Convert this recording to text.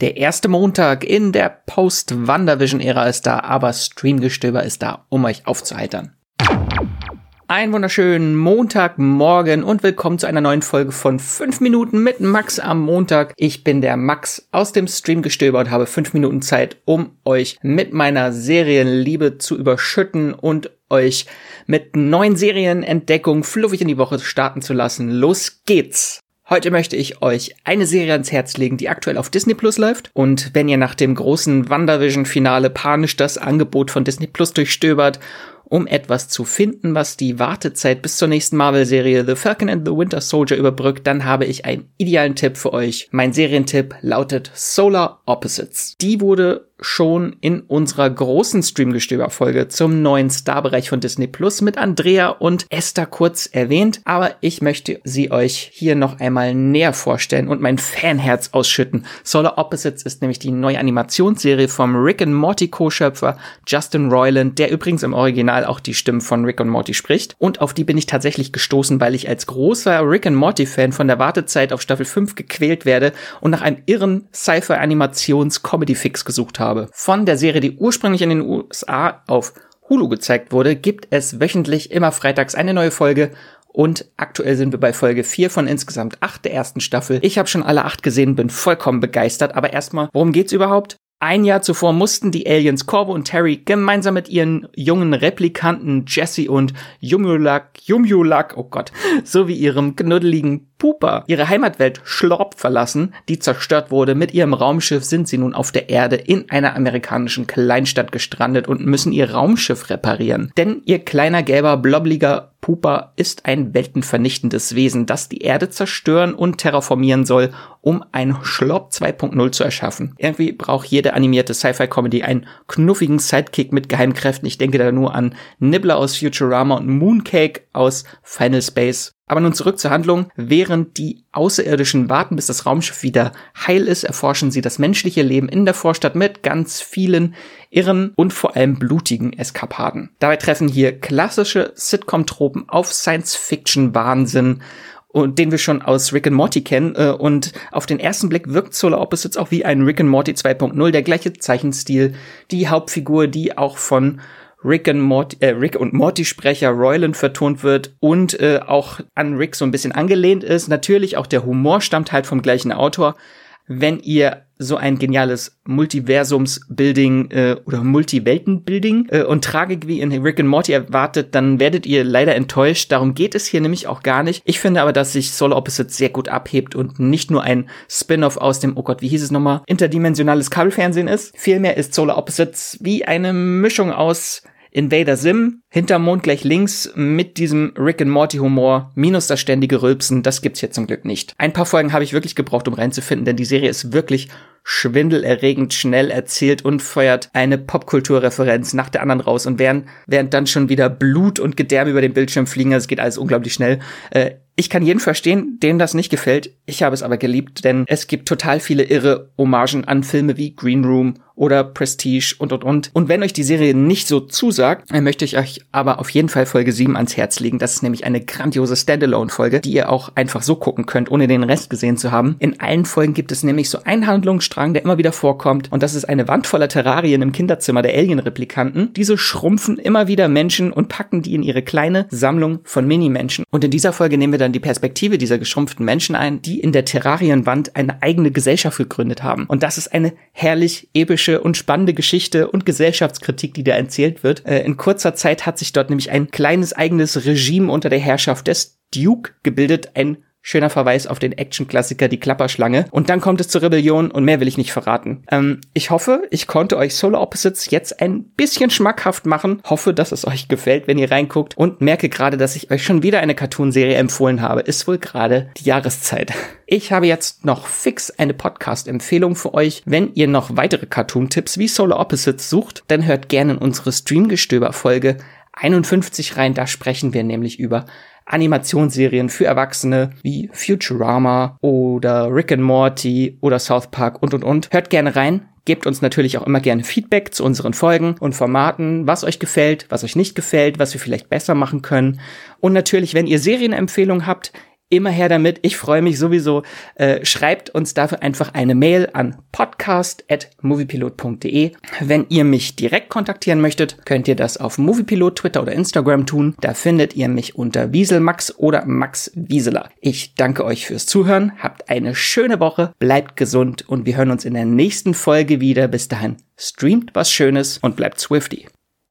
Der erste Montag in der Post-Wandervision-Ära ist da, aber Streamgestöber ist da, um euch aufzuheitern. Einen wunderschönen Montagmorgen und willkommen zu einer neuen Folge von 5 Minuten mit Max am Montag. Ich bin der Max aus dem Streamgestöber und habe 5 Minuten Zeit, um euch mit meiner Serienliebe zu überschütten und euch mit neuen Serienentdeckungen fluffig in die Woche starten zu lassen. Los geht's! Heute möchte ich euch eine Serie ans Herz legen, die aktuell auf Disney Plus läuft. Und wenn ihr nach dem großen WandaVision-Finale panisch das Angebot von Disney Plus durchstöbert um etwas zu finden, was die Wartezeit bis zur nächsten Marvel-Serie The Falcon and the Winter Soldier überbrückt, dann habe ich einen idealen Tipp für euch. Mein Serientipp lautet Solar Opposites. Die wurde schon in unserer großen Streamgestöber-Folge zum neuen Star-Bereich von Disney Plus mit Andrea und Esther kurz erwähnt, aber ich möchte sie euch hier noch einmal näher vorstellen und mein Fanherz ausschütten. Solar Opposites ist nämlich die neue Animationsserie vom Rick and Morty Co-Schöpfer Justin Roiland, der übrigens im Original auch die Stimmen von Rick und Morty spricht. Und auf die bin ich tatsächlich gestoßen, weil ich als großer Rick and Morty-Fan von der Wartezeit auf Staffel 5 gequält werde und nach einem irren Sci-Fi-Animations-Comedy-Fix gesucht habe habe. Von der Serie, die ursprünglich in den USA auf Hulu gezeigt wurde, gibt es wöchentlich immer freitags eine neue Folge und aktuell sind wir bei Folge 4 von insgesamt 8 der ersten Staffel. Ich habe schon alle 8 gesehen, bin vollkommen begeistert, aber erstmal, worum geht's überhaupt? Ein Jahr zuvor mussten die Aliens Corvo und Terry gemeinsam mit ihren jungen Replikanten Jesse und Yumulak, Yumulak, oh Gott, sowie ihrem knuddeligen Pupa ihre Heimatwelt Schlorp verlassen, die zerstört wurde. Mit ihrem Raumschiff sind sie nun auf der Erde in einer amerikanischen Kleinstadt gestrandet und müssen ihr Raumschiff reparieren. Denn ihr kleiner gelber blobliger Pupa ist ein weltenvernichtendes Wesen, das die Erde zerstören und terraformieren soll, um ein Schlorp 2.0 zu erschaffen. Irgendwie braucht jede animierte Sci-Fi-Comedy einen knuffigen Sidekick mit Geheimkräften. Ich denke da nur an Nibbler aus Futurama und Mooncake aus Final Space. Aber nun zurück zur Handlung. Während die Außerirdischen warten, bis das Raumschiff wieder heil ist, erforschen sie das menschliche Leben in der Vorstadt mit ganz vielen irren und vor allem blutigen Eskapaden. Dabei treffen hier klassische Sitcom-Tropen auf Science-Fiction-Wahnsinn und den wir schon aus Rick and Morty kennen. Äh, und auf den ersten Blick wirkt Solar Opposites auch wie ein Rick and Morty 2.0, der gleiche Zeichenstil, die Hauptfigur, die auch von Rick, und Morty, äh, Rick und Morty Sprecher Royland vertont wird und äh, auch an Rick so ein bisschen angelehnt ist. Natürlich auch der Humor stammt halt vom gleichen Autor. Wenn ihr so ein geniales Multiversums-Building äh, oder Multiwelten-Building äh, und Tragik wie in Rick and Morty erwartet, dann werdet ihr leider enttäuscht. Darum geht es hier nämlich auch gar nicht. Ich finde aber, dass sich Solar Opposites sehr gut abhebt und nicht nur ein Spin-off aus dem, oh Gott, wie hieß es nochmal, interdimensionales Kabelfernsehen ist. Vielmehr ist Solar Opposites wie eine Mischung aus Invader Sim, hinterm Mond gleich links mit diesem Rick and Morty Humor minus das ständige Rülpsen, das gibt's hier zum Glück nicht. Ein paar Folgen habe ich wirklich gebraucht, um reinzufinden, denn die Serie ist wirklich schwindelerregend schnell erzählt und feuert eine Popkulturreferenz nach der anderen raus und während, während dann schon wieder Blut und Gedärme über den Bildschirm fliegen, also es geht alles unglaublich schnell. Äh, ich kann jeden verstehen, dem das nicht gefällt. Ich habe es aber geliebt, denn es gibt total viele irre Hommagen an Filme wie Green Room oder Prestige und und und. Und wenn euch die Serie nicht so zusagt, möchte ich euch aber auf jeden Fall Folge 7 ans Herz legen. Das ist nämlich eine grandiose Standalone-Folge, die ihr auch einfach so gucken könnt, ohne den Rest gesehen zu haben. In allen Folgen gibt es nämlich so einen Handlungsstrang, der immer wieder vorkommt. Und das ist eine Wand voller Terrarien im Kinderzimmer der Alien-Replikanten. Diese schrumpfen immer wieder Menschen und packen die in ihre kleine Sammlung von Mini-Menschen. Und in dieser Folge nehmen wir dann die Perspektive dieser geschrumpften Menschen ein, die in der Terrarienwand eine eigene Gesellschaft gegründet haben. Und das ist eine herrlich epische und spannende Geschichte und Gesellschaftskritik, die da erzählt wird. Äh, in kurzer Zeit hat sich dort nämlich ein kleines eigenes Regime unter der Herrschaft des Duke gebildet, ein Schöner Verweis auf den Action-Klassiker Die Klapperschlange. Und dann kommt es zur Rebellion und mehr will ich nicht verraten. Ähm, ich hoffe, ich konnte euch Solar Opposites jetzt ein bisschen schmackhaft machen. Hoffe, dass es euch gefällt, wenn ihr reinguckt. Und merke gerade, dass ich euch schon wieder eine Cartoon-Serie empfohlen habe. Ist wohl gerade die Jahreszeit. Ich habe jetzt noch fix eine Podcast-Empfehlung für euch. Wenn ihr noch weitere Cartoon-Tipps wie Solar Opposites sucht, dann hört gerne in unsere Streamgestöber-Folge 51 rein. Da sprechen wir nämlich über Animationsserien für Erwachsene wie Futurama oder Rick and Morty oder South Park und und und. Hört gerne rein. Gebt uns natürlich auch immer gerne Feedback zu unseren Folgen und Formaten, was euch gefällt, was euch nicht gefällt, was wir vielleicht besser machen können. Und natürlich, wenn ihr Serienempfehlungen habt, immer her damit. Ich freue mich sowieso. Äh, schreibt uns dafür einfach eine Mail an podcast.moviepilot.de. Wenn ihr mich direkt kontaktieren möchtet, könnt ihr das auf Moviepilot, Twitter oder Instagram tun. Da findet ihr mich unter Wieselmax oder Max Wieseler. Ich danke euch fürs Zuhören. Habt eine schöne Woche. Bleibt gesund und wir hören uns in der nächsten Folge wieder. Bis dahin, streamt was Schönes und bleibt Swifty.